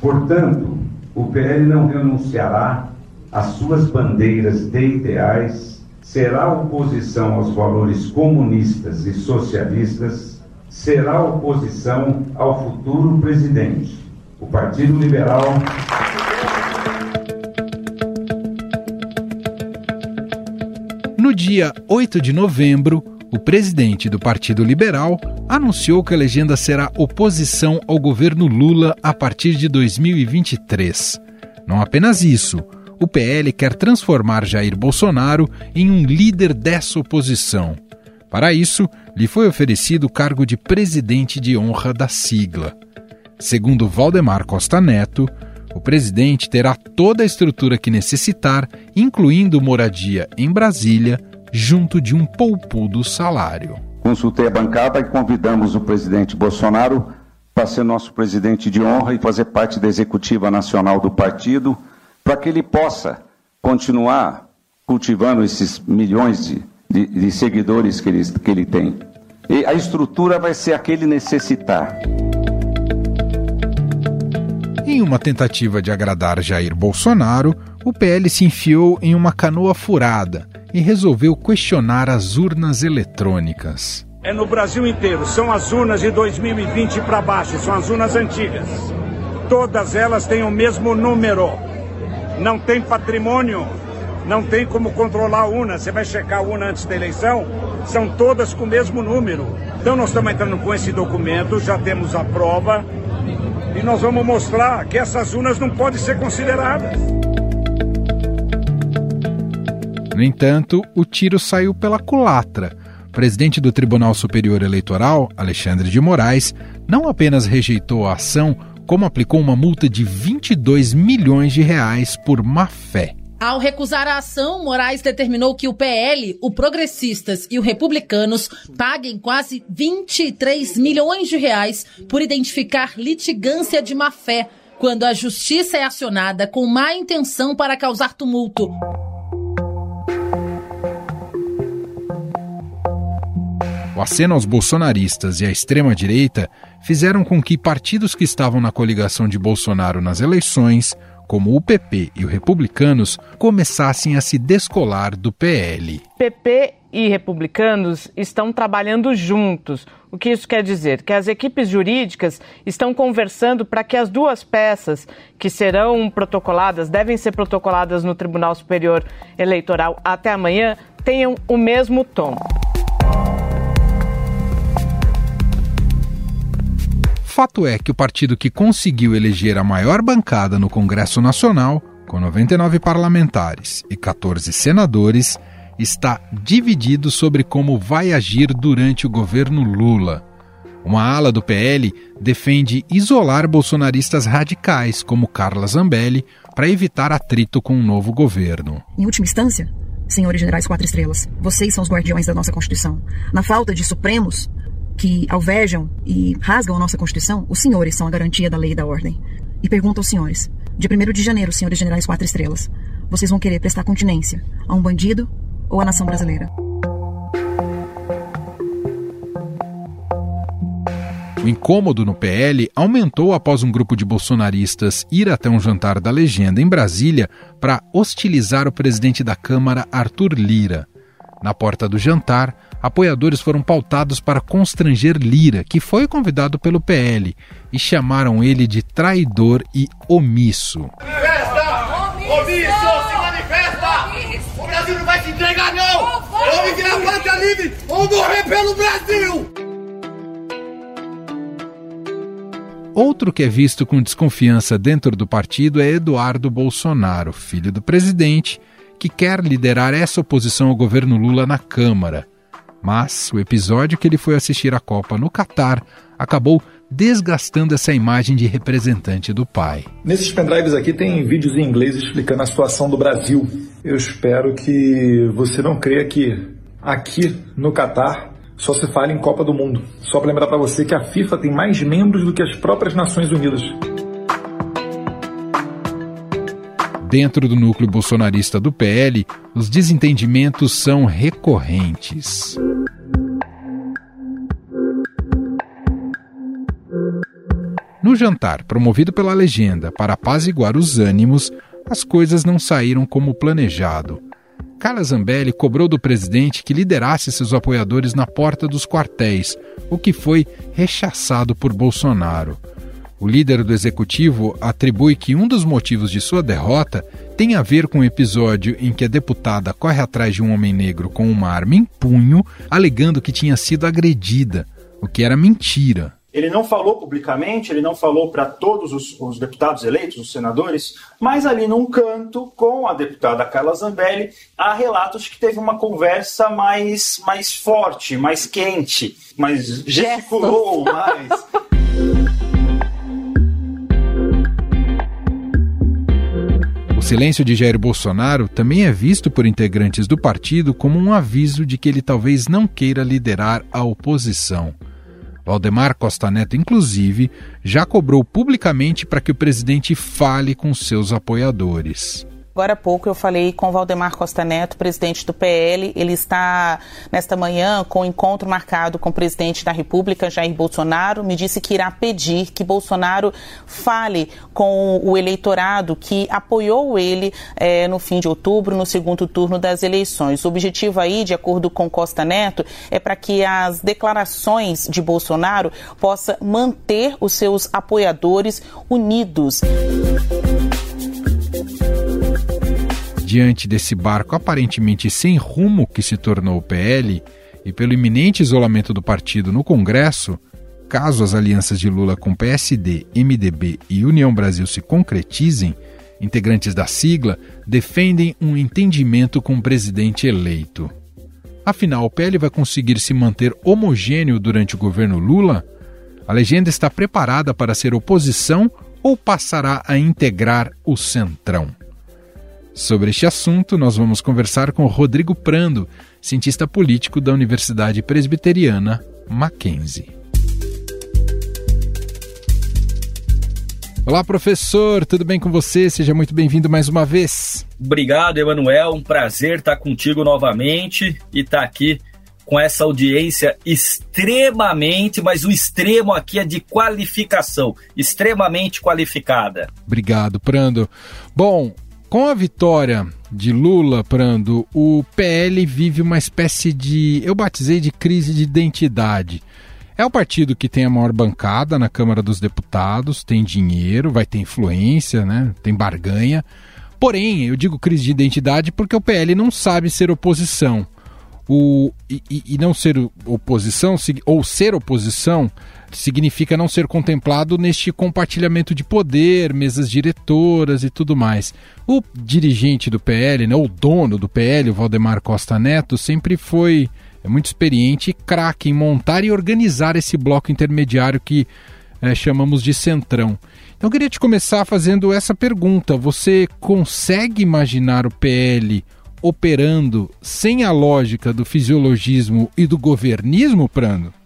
Portanto, o PL não renunciará às suas bandeiras de ideais, será oposição aos valores comunistas e socialistas, será oposição ao futuro presidente. O Partido Liberal. No dia 8 de novembro, o presidente do Partido Liberal anunciou que a legenda será oposição ao governo Lula a partir de 2023. Não apenas isso, o PL quer transformar Jair Bolsonaro em um líder dessa oposição. Para isso, lhe foi oferecido o cargo de presidente de honra da sigla. Segundo Valdemar Costa Neto, o presidente terá toda a estrutura que necessitar, incluindo moradia em Brasília, junto de um poupudo salário. Consultei a bancada e convidamos o presidente Bolsonaro para ser nosso presidente de honra e fazer parte da executiva nacional do partido, para que ele possa continuar cultivando esses milhões de, de, de seguidores que ele, que ele tem. E a estrutura vai ser a que ele necessitar. Em uma tentativa de agradar Jair Bolsonaro, o PL se enfiou em uma canoa furada e resolveu questionar as urnas eletrônicas. É no Brasil inteiro, são as urnas de 2020 para baixo, são as urnas antigas. Todas elas têm o mesmo número. Não tem patrimônio, não tem como controlar a urna. Você vai checar a urna antes da eleição, são todas com o mesmo número. Então nós estamos entrando com esse documento, já temos a prova e nós vamos mostrar que essas urnas não podem ser consideradas. No entanto, o tiro saiu pela culatra. O presidente do Tribunal Superior Eleitoral, Alexandre de Moraes, não apenas rejeitou a ação, como aplicou uma multa de 22 milhões de reais por má fé. Ao recusar a ação, Moraes determinou que o PL, o Progressistas e o Republicanos paguem quase 23 milhões de reais por identificar litigância de má fé, quando a justiça é acionada com má intenção para causar tumulto. O aceno aos bolsonaristas e à extrema-direita fizeram com que partidos que estavam na coligação de Bolsonaro nas eleições, como o PP e o Republicanos, começassem a se descolar do PL. PP e republicanos estão trabalhando juntos. O que isso quer dizer? Que as equipes jurídicas estão conversando para que as duas peças que serão protocoladas, devem ser protocoladas no Tribunal Superior Eleitoral até amanhã, tenham o mesmo tom. Fato é que o partido que conseguiu eleger a maior bancada no Congresso Nacional, com 99 parlamentares e 14 senadores, está dividido sobre como vai agir durante o governo Lula. Uma ala do PL defende isolar bolsonaristas radicais, como Carla Zambelli, para evitar atrito com o novo governo. Em última instância, senhores generais quatro estrelas, vocês são os guardiões da nossa Constituição. Na falta de supremos, que alvejam e rasgam a nossa Constituição, os senhores são a garantia da lei e da ordem. E pergunto aos senhores: de 1 de janeiro, senhores generais quatro estrelas, vocês vão querer prestar continência a um bandido ou à nação brasileira? O incômodo no PL aumentou após um grupo de bolsonaristas ir até um jantar da legenda em Brasília para hostilizar o presidente da Câmara, Arthur Lira. Na porta do jantar, apoiadores foram pautados para constranger Lira, que foi convidado pelo PL, e chamaram ele de traidor e omisso. Manifesta! Omisso! Se manifesta! O Brasil não vai se entregar, não! A pátria livre ou morrer pelo Brasil! Outro que é visto com desconfiança dentro do partido é Eduardo Bolsonaro, filho do presidente, que quer liderar essa oposição ao governo Lula na Câmara. Mas o episódio que ele foi assistir à Copa no Catar acabou desgastando essa imagem de representante do pai. Nesses pendrives aqui tem vídeos em inglês explicando a situação do Brasil. Eu espero que você não creia que aqui no Catar só se fala em Copa do Mundo. Só para lembrar para você que a FIFA tem mais membros do que as próprias Nações Unidas. Dentro do núcleo bolsonarista do PL, os desentendimentos são recorrentes. No jantar, promovido pela legenda para apaziguar os ânimos, as coisas não saíram como planejado. Carla Zambelli cobrou do presidente que liderasse seus apoiadores na porta dos quartéis, o que foi rechaçado por Bolsonaro. O líder do executivo atribui que um dos motivos de sua derrota tem a ver com o um episódio em que a deputada corre atrás de um homem negro com uma arma em punho, alegando que tinha sido agredida, o que era mentira. Ele não falou publicamente, ele não falou para todos os, os, deputados eleitos, os senadores, mas ali num canto, com a deputada Carla Zambelli, há relatos que teve uma conversa mais, mais forte, mais quente, mais gesticulou mais. silêncio de Jair Bolsonaro também é visto por integrantes do partido como um aviso de que ele talvez não queira liderar a oposição. Valdemar Costa Neto, inclusive, já cobrou publicamente para que o presidente fale com seus apoiadores. Agora há pouco eu falei com Valdemar Costa Neto, presidente do PL. Ele está nesta manhã com um encontro marcado com o presidente da República, Jair Bolsonaro. Me disse que irá pedir que Bolsonaro fale com o eleitorado que apoiou ele é, no fim de outubro, no segundo turno das eleições. O objetivo aí, de acordo com Costa Neto, é para que as declarações de Bolsonaro possa manter os seus apoiadores unidos. Diante desse barco aparentemente sem rumo que se tornou o PL e pelo iminente isolamento do partido no Congresso, caso as alianças de Lula com PSD, MDB e União Brasil se concretizem, integrantes da sigla defendem um entendimento com o presidente eleito. Afinal, o PL vai conseguir se manter homogêneo durante o governo Lula? A legenda está preparada para ser oposição ou passará a integrar o Centrão? Sobre este assunto, nós vamos conversar com Rodrigo Prando, cientista político da Universidade Presbiteriana Mackenzie. Olá, professor, tudo bem com você? Seja muito bem-vindo mais uma vez. Obrigado, Emanuel. Um prazer estar contigo novamente e estar aqui com essa audiência extremamente, mas o extremo aqui é de qualificação, extremamente qualificada. Obrigado, Prando. Bom, com a vitória de Lula, Prando, o PL vive uma espécie de, eu batizei de crise de identidade. É o partido que tem a maior bancada na Câmara dos Deputados, tem dinheiro, vai ter influência, né? tem barganha. Porém, eu digo crise de identidade porque o PL não sabe ser oposição. O, e, e não ser oposição, ou ser oposição, significa não ser contemplado neste compartilhamento de poder, mesas diretoras e tudo mais. O dirigente do PL, né, o dono do PL, o Valdemar Costa Neto, sempre foi é muito experiente e craque em montar e organizar esse bloco intermediário que é, chamamos de centrão. Então eu queria te começar fazendo essa pergunta: você consegue imaginar o PL operando sem a lógica do fisiologismo e do governismo, Prando?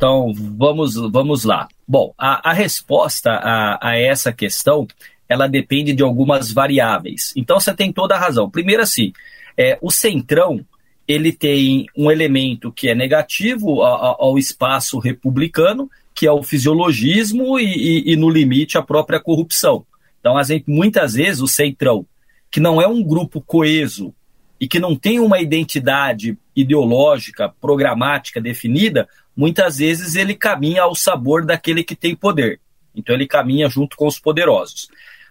Então, vamos, vamos lá. Bom, a, a resposta a, a essa questão, ela depende de algumas variáveis. Então, você tem toda a razão. Primeiro, assim, é, o centrão, ele tem um elemento que é negativo ao, ao espaço republicano, que é o fisiologismo e, e, e, no limite, a própria corrupção. Então, a gente, muitas vezes, o centrão, que não é um grupo coeso e que não tem uma identidade ideológica, programática definida, muitas vezes ele caminha ao sabor daquele que tem poder. Então ele caminha junto com os poderosos.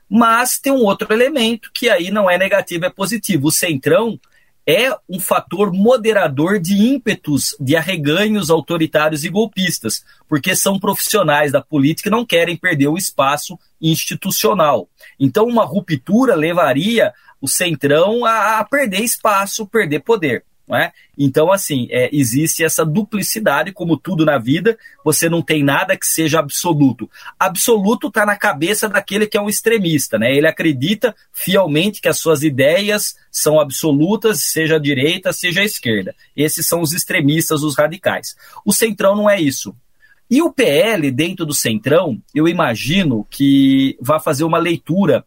Mas tem um outro elemento que aí não é negativo, é positivo. O centrão é um fator moderador de ímpetos de arreganhos autoritários e golpistas, porque são profissionais da política e não querem perder o espaço institucional. Então, uma ruptura levaria o centrão a, a perder espaço, perder poder. É? Então, assim, é, existe essa duplicidade, como tudo na vida, você não tem nada que seja absoluto. Absoluto está na cabeça daquele que é um extremista, né? Ele acredita fielmente que as suas ideias são absolutas, seja a direita, seja a esquerda. Esses são os extremistas, os radicais. O Centrão não é isso. E o PL, dentro do Centrão, eu imagino que vai fazer uma leitura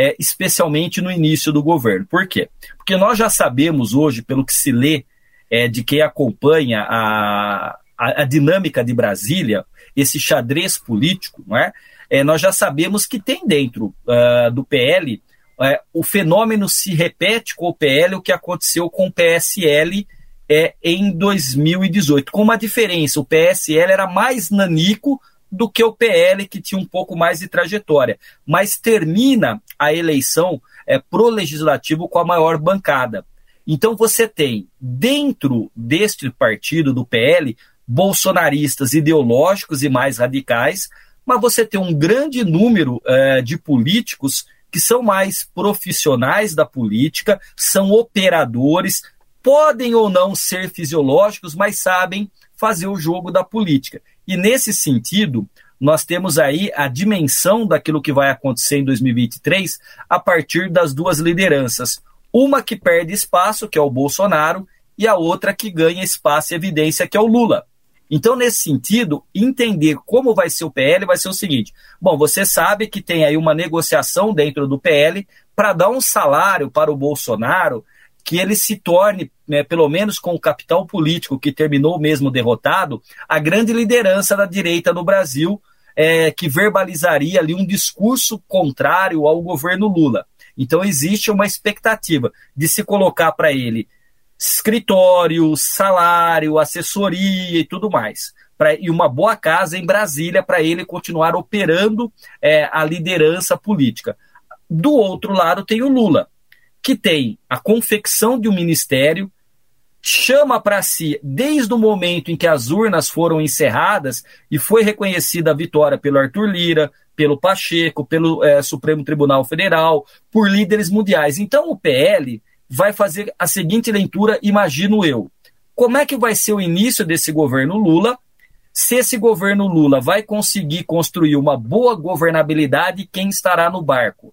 é, especialmente no início do governo. Por quê? Porque nós já sabemos hoje, pelo que se lê é, de quem acompanha a, a, a, dinâmica de Brasília, esse xadrez político, não é? é, nós já sabemos que tem dentro uh, do PL é, o fenômeno se repete com o PL, o que aconteceu com o PSL é, em 2018, com uma diferença: o PSL era mais nanico do que o PL, que tinha um pouco mais de trajetória, mas termina a eleição é, pro legislativo com a maior bancada. Então você tem, dentro deste partido do PL, bolsonaristas ideológicos e mais radicais, mas você tem um grande número é, de políticos que são mais profissionais da política, são operadores, podem ou não ser fisiológicos, mas sabem fazer o jogo da política. E nesse sentido, nós temos aí a dimensão daquilo que vai acontecer em 2023 a partir das duas lideranças. Uma que perde espaço, que é o Bolsonaro, e a outra que ganha espaço e evidência, que é o Lula. Então, nesse sentido, entender como vai ser o PL vai ser o seguinte: bom, você sabe que tem aí uma negociação dentro do PL para dar um salário para o Bolsonaro que ele se torne, né, pelo menos com o capital político que terminou mesmo derrotado, a grande liderança da direita no Brasil, é, que verbalizaria ali um discurso contrário ao governo Lula. Então existe uma expectativa de se colocar para ele escritório, salário, assessoria e tudo mais. Pra, e uma boa casa em Brasília para ele continuar operando é, a liderança política. Do outro lado tem o Lula, que tem a confecção de um ministério, chama para si, desde o momento em que as urnas foram encerradas e foi reconhecida a vitória pelo Arthur Lira, pelo Pacheco, pelo é, Supremo Tribunal Federal, por líderes mundiais. Então o PL vai fazer a seguinte leitura, imagino eu. Como é que vai ser o início desse governo Lula? Se esse governo Lula vai conseguir construir uma boa governabilidade, quem estará no barco?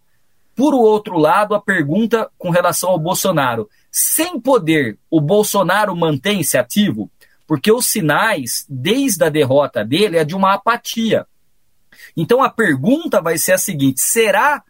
Por outro lado, a pergunta com relação ao Bolsonaro. Sem poder, o Bolsonaro mantém-se ativo? Porque os sinais, desde a derrota dele, é de uma apatia. Então a pergunta vai ser a seguinte: será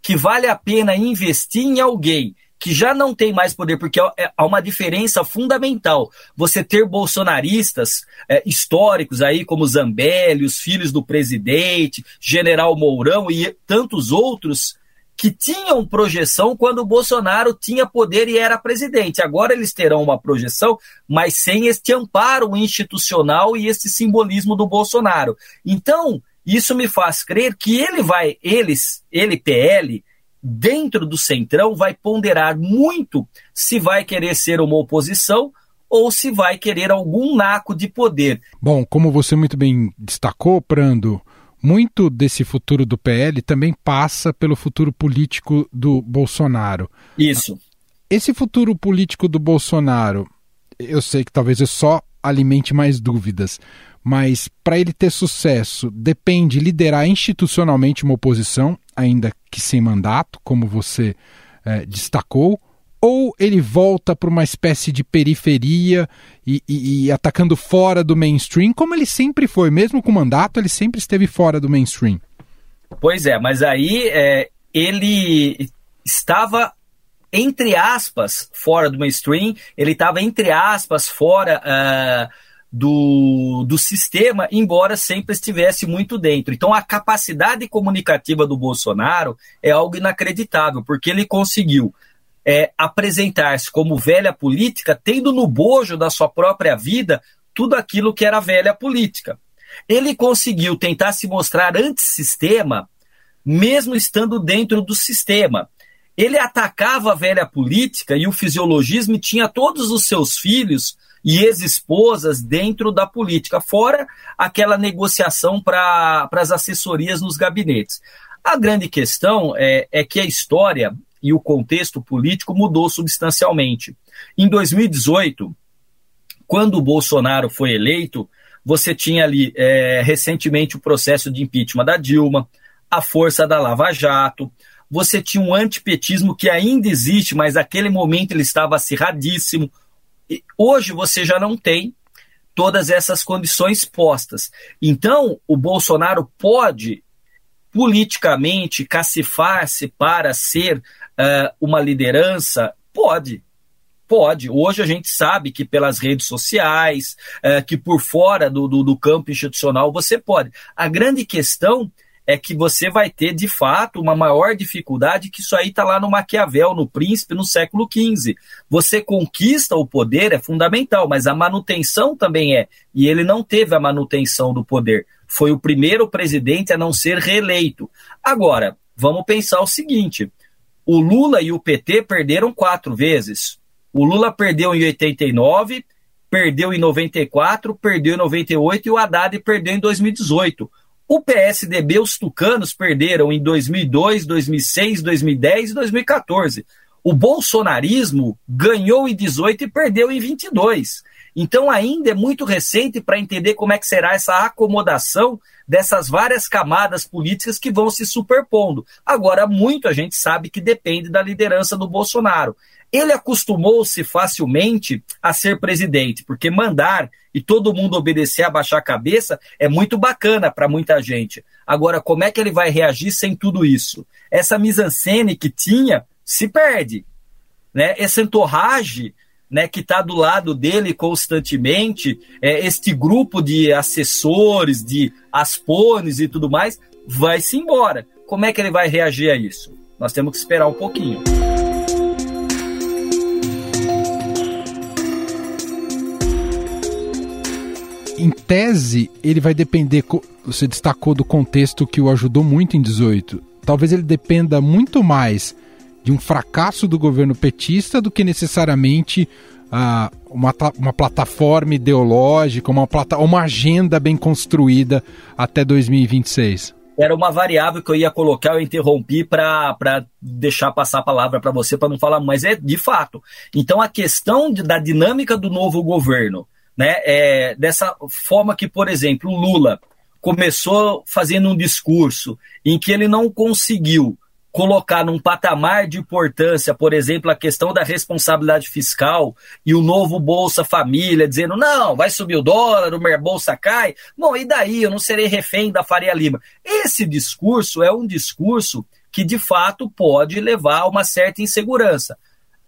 que vale a pena investir em alguém que já não tem mais poder, porque é, há uma diferença fundamental. Você ter bolsonaristas é, históricos aí, como Zambelli, os filhos do presidente, General Mourão e tantos outros, que tinham projeção quando o Bolsonaro tinha poder e era presidente. Agora eles terão uma projeção, mas sem este amparo institucional e este simbolismo do Bolsonaro. Então, isso me faz crer que ele vai, eles, ele PL, dentro do Centrão, vai ponderar muito se vai querer ser uma oposição ou se vai querer algum naco de poder. Bom, como você muito bem destacou, Prando, muito desse futuro do PL também passa pelo futuro político do Bolsonaro. Isso. Esse futuro político do Bolsonaro, eu sei que talvez eu só alimente mais dúvidas, mas para ele ter sucesso, depende liderar institucionalmente uma oposição, ainda que sem mandato, como você é, destacou, ou ele volta para uma espécie de periferia e, e, e, atacando fora do mainstream, como ele sempre foi, mesmo com mandato, ele sempre esteve fora do mainstream. Pois é, mas aí é, ele estava entre aspas fora do mainstream, ele estava entre aspas fora. Uh, do, do sistema, embora sempre estivesse muito dentro. Então, a capacidade comunicativa do Bolsonaro é algo inacreditável, porque ele conseguiu é, apresentar-se como velha política, tendo no bojo da sua própria vida tudo aquilo que era velha política. Ele conseguiu tentar se mostrar antissistema, mesmo estando dentro do sistema. Ele atacava a velha política e o fisiologismo e tinha todos os seus filhos e ex-esposas dentro da política, fora aquela negociação para as assessorias nos gabinetes. A grande questão é, é que a história e o contexto político mudou substancialmente. Em 2018, quando o Bolsonaro foi eleito, você tinha ali é, recentemente o processo de impeachment da Dilma, a força da Lava Jato, você tinha um antipetismo que ainda existe, mas naquele momento ele estava acirradíssimo, Hoje você já não tem todas essas condições postas. Então, o Bolsonaro pode politicamente cacifar-se para ser uh, uma liderança? Pode. Pode. Hoje a gente sabe que pelas redes sociais, uh, que por fora do, do, do campo institucional você pode. A grande questão é que você vai ter, de fato, uma maior dificuldade que isso aí está lá no Maquiavel, no Príncipe, no século XV. Você conquista o poder, é fundamental, mas a manutenção também é. E ele não teve a manutenção do poder. Foi o primeiro presidente a não ser reeleito. Agora, vamos pensar o seguinte: o Lula e o PT perderam quatro vezes. O Lula perdeu em 89, perdeu em 94, perdeu em 98 e o Haddad perdeu em 2018. O PSDB, os tucanos, perderam em 2002, 2006, 2010 e 2014. O bolsonarismo ganhou em 18 e perdeu em 22. Então ainda é muito recente para entender como é que será essa acomodação dessas várias camadas políticas que vão se superpondo. Agora, muito a gente sabe que depende da liderança do Bolsonaro. Ele acostumou-se facilmente a ser presidente, porque mandar e todo mundo obedecer, abaixar a cabeça, é muito bacana para muita gente. Agora, como é que ele vai reagir sem tudo isso? Essa mise-en-scène que tinha se perde. Né? Esse entorrage né, que está do lado dele constantemente, é, este grupo de assessores, de aspones e tudo mais, vai-se embora. Como é que ele vai reagir a isso? Nós temos que esperar um pouquinho. em tese, ele vai depender, você destacou do contexto que o ajudou muito em 18. Talvez ele dependa muito mais de um fracasso do governo petista do que necessariamente uh, uma, uma plataforma ideológica, uma, plata, uma agenda bem construída até 2026 era uma variável que eu ia colocar, eu interrompi para deixar passar a palavra para você, para não falar, mas é de fato. Então, a questão de, da dinâmica do novo governo, né? É, dessa forma que, por exemplo, Lula começou fazendo um discurso em que ele não conseguiu colocar num patamar de importância, por exemplo, a questão da responsabilidade fiscal e o novo Bolsa Família, dizendo, não, vai subir o dólar, o meu bolsa cai, bom, e daí eu não serei refém da Faria Lima. Esse discurso é um discurso que, de fato, pode levar a uma certa insegurança.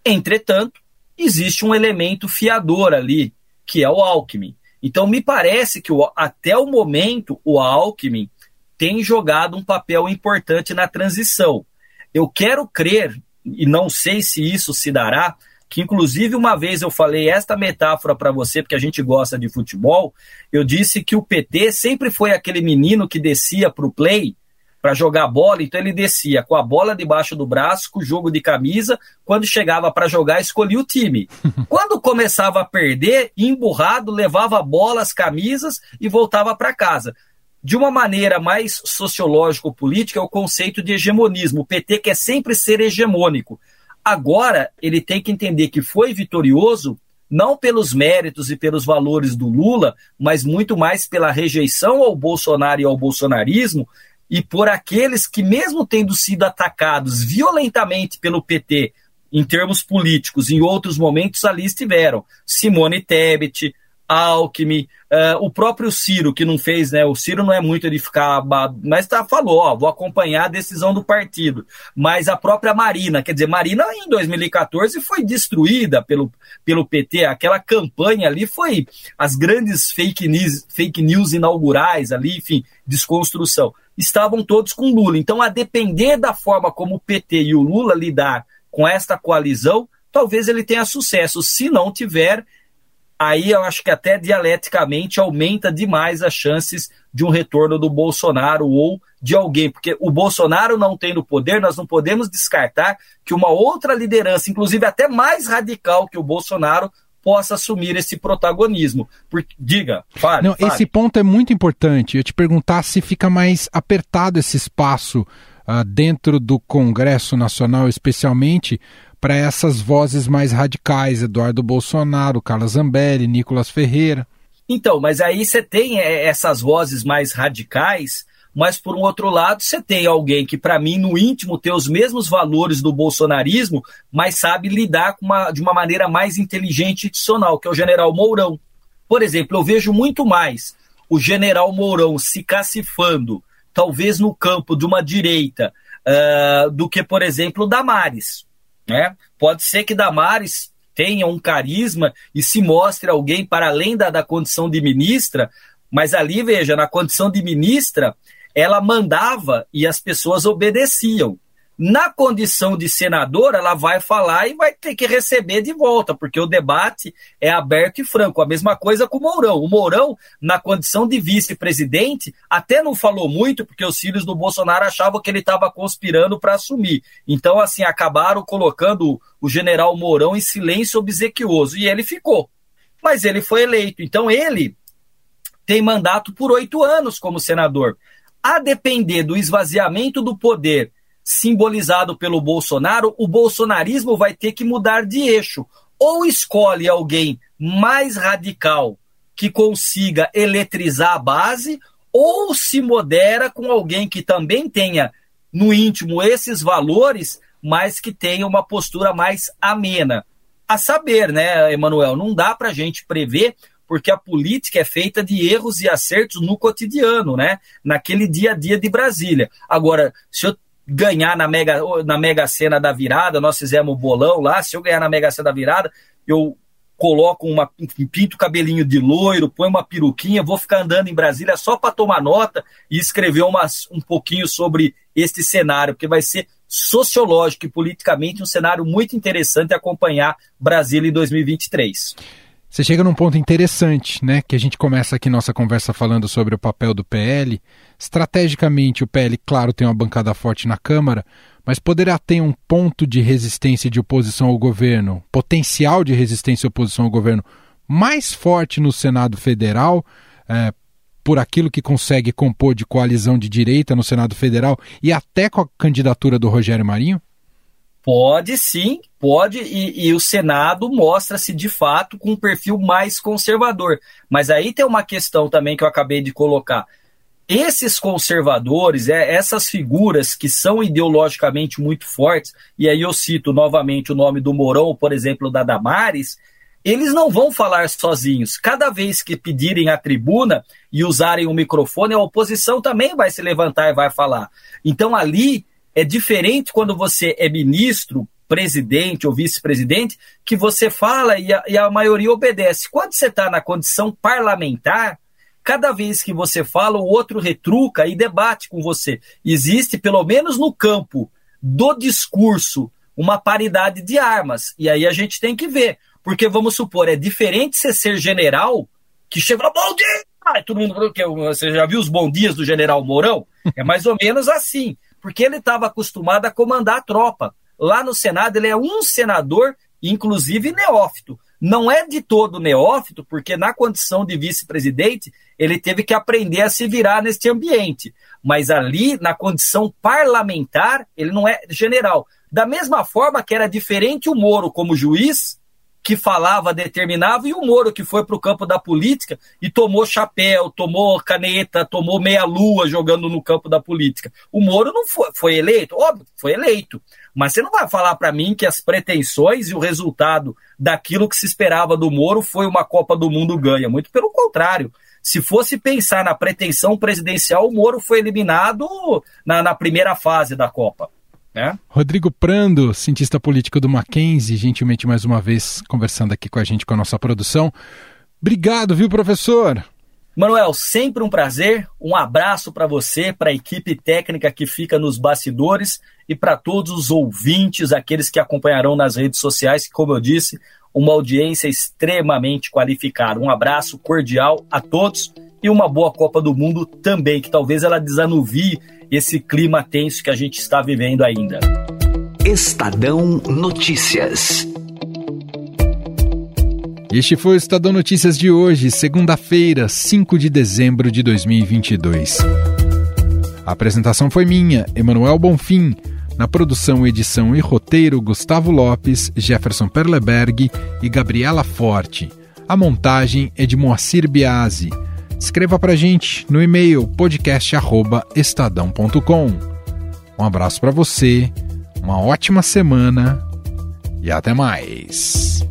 Entretanto, existe um elemento fiador ali, que é o Alckmin. Então, me parece que o, até o momento o Alckmin tem jogado um papel importante na transição. Eu quero crer, e não sei se isso se dará, que inclusive uma vez eu falei esta metáfora para você, porque a gente gosta de futebol, eu disse que o PT sempre foi aquele menino que descia para o play para jogar bola, então ele descia com a bola debaixo do braço, com o jogo de camisa, quando chegava para jogar, escolhia o time. quando começava a perder, emburrado, levava a bola, as camisas e voltava para casa. De uma maneira mais sociológico-política, é o conceito de hegemonismo. O PT quer sempre ser hegemônico. Agora, ele tem que entender que foi vitorioso não pelos méritos e pelos valores do Lula, mas muito mais pela rejeição ao Bolsonaro e ao bolsonarismo, e por aqueles que, mesmo tendo sido atacados violentamente pelo PT em termos políticos, em outros momentos ali estiveram. Simone Tebet, Alckmin, uh, o próprio Ciro, que não fez, né? O Ciro não é muito de ficar, mas tá, falou, ó, vou acompanhar a decisão do partido. Mas a própria Marina, quer dizer, Marina em 2014 foi destruída pelo, pelo PT, aquela campanha ali foi as grandes fake news, fake news inaugurais ali, enfim, desconstrução estavam todos com Lula. Então, a depender da forma como o PT e o Lula lidar com esta coalizão, talvez ele tenha sucesso. Se não tiver, aí eu acho que até dialeticamente aumenta demais as chances de um retorno do Bolsonaro ou de alguém, porque o Bolsonaro não tem no poder, nós não podemos descartar que uma outra liderança, inclusive até mais radical que o Bolsonaro, possa assumir esse protagonismo. Porque, diga, fale, Não, fale. Esse ponto é muito importante. Eu te perguntar se fica mais apertado esse espaço uh, dentro do Congresso Nacional, especialmente para essas vozes mais radicais, Eduardo Bolsonaro, Carla Zambelli, Nicolas Ferreira. Então, mas aí você tem é, essas vozes mais radicais mas por um outro lado, você tem alguém que, para mim, no íntimo, tem os mesmos valores do bolsonarismo, mas sabe lidar uma, de uma maneira mais inteligente e institucional, que é o general Mourão. Por exemplo, eu vejo muito mais o general Mourão se cacifando, talvez no campo de uma direita, uh, do que, por exemplo, Damares. Né? Pode ser que Damares tenha um carisma e se mostre alguém para além da, da condição de ministra, mas ali, veja, na condição de ministra, ela mandava e as pessoas obedeciam. Na condição de senador, ela vai falar e vai ter que receber de volta, porque o debate é aberto e franco. A mesma coisa com o Mourão. O Mourão, na condição de vice-presidente, até não falou muito, porque os filhos do Bolsonaro achavam que ele estava conspirando para assumir. Então, assim, acabaram colocando o general Mourão em silêncio obsequioso. E ele ficou. Mas ele foi eleito. Então, ele tem mandato por oito anos como senador. A depender do esvaziamento do poder simbolizado pelo Bolsonaro, o bolsonarismo vai ter que mudar de eixo. Ou escolhe alguém mais radical que consiga eletrizar a base, ou se modera com alguém que também tenha no íntimo esses valores, mas que tenha uma postura mais amena. A saber, né, Emanuel, não dá para a gente prever, porque a política é feita de erros e acertos no cotidiano, né? Naquele dia a dia de Brasília. Agora, se eu ganhar na Mega, na mega Sena da virada, nós fizemos o bolão lá, se eu ganhar na Mega Sena da virada, eu coloco uma pinto cabelinho de loiro, põe uma peruquinha, vou ficar andando em Brasília só para tomar nota e escrever umas, um pouquinho sobre este cenário, porque vai ser sociológico e politicamente um cenário muito interessante acompanhar Brasília em 2023. Você chega num ponto interessante, né? Que a gente começa aqui nossa conversa falando sobre o papel do PL. Estrategicamente, o PL, claro, tem uma bancada forte na Câmara, mas poderá ter um ponto de resistência de oposição ao governo, potencial de resistência e oposição ao governo mais forte no Senado Federal, é, por aquilo que consegue compor de coalizão de direita no Senado Federal e até com a candidatura do Rogério Marinho? Pode sim, pode, e, e o Senado mostra-se de fato com um perfil mais conservador. Mas aí tem uma questão também que eu acabei de colocar. Esses conservadores, é, essas figuras que são ideologicamente muito fortes, e aí eu cito novamente o nome do Mourão, por exemplo, da Damares, eles não vão falar sozinhos. Cada vez que pedirem a tribuna e usarem o microfone, a oposição também vai se levantar e vai falar. Então ali é diferente quando você é ministro, presidente ou vice-presidente, que você fala e a, e a maioria obedece. Quando você está na condição parlamentar, cada vez que você fala, o outro retruca e debate com você. Existe, pelo menos no campo do discurso, uma paridade de armas. E aí a gente tem que ver. Porque, vamos supor, é diferente você ser general, que chega bom dia! Todo mundo, você já viu os bom dias do general Mourão? É mais ou menos assim porque ele estava acostumado a comandar a tropa. Lá no Senado, ele é um senador, inclusive neófito. Não é de todo neófito, porque na condição de vice-presidente, ele teve que aprender a se virar neste ambiente. Mas ali, na condição parlamentar, ele não é general. Da mesma forma que era diferente o Moro como juiz, que falava, determinava, e o Moro, que foi para o campo da política e tomou chapéu, tomou caneta, tomou meia-lua jogando no campo da política. O Moro não foi, foi eleito? Óbvio, foi eleito. Mas você não vai falar para mim que as pretensões e o resultado daquilo que se esperava do Moro foi uma Copa do Mundo ganha. Muito pelo contrário. Se fosse pensar na pretensão presidencial, o Moro foi eliminado na, na primeira fase da Copa. É? Rodrigo Prando, cientista político do Mackenzie, gentilmente mais uma vez conversando aqui com a gente, com a nossa produção. Obrigado, viu, professor? Manuel, sempre um prazer. Um abraço para você, para a equipe técnica que fica nos bastidores e para todos os ouvintes, aqueles que acompanharão nas redes sociais, que, como eu disse, uma audiência extremamente qualificada. Um abraço cordial a todos e uma boa Copa do Mundo também, que talvez ela desanuvie esse clima tenso que a gente está vivendo ainda. Estadão Notícias. Este foi o Estadão Notícias de hoje, segunda-feira, 5 de dezembro de 2022. A apresentação foi minha, Emanuel Bonfim. Na produção, edição e roteiro, Gustavo Lopes, Jefferson Perleberg e Gabriela Forte. A montagem é de Moacir Biasi. Escreva para gente no e-mail podcast@estadão.com. Um abraço para você, uma ótima semana e até mais.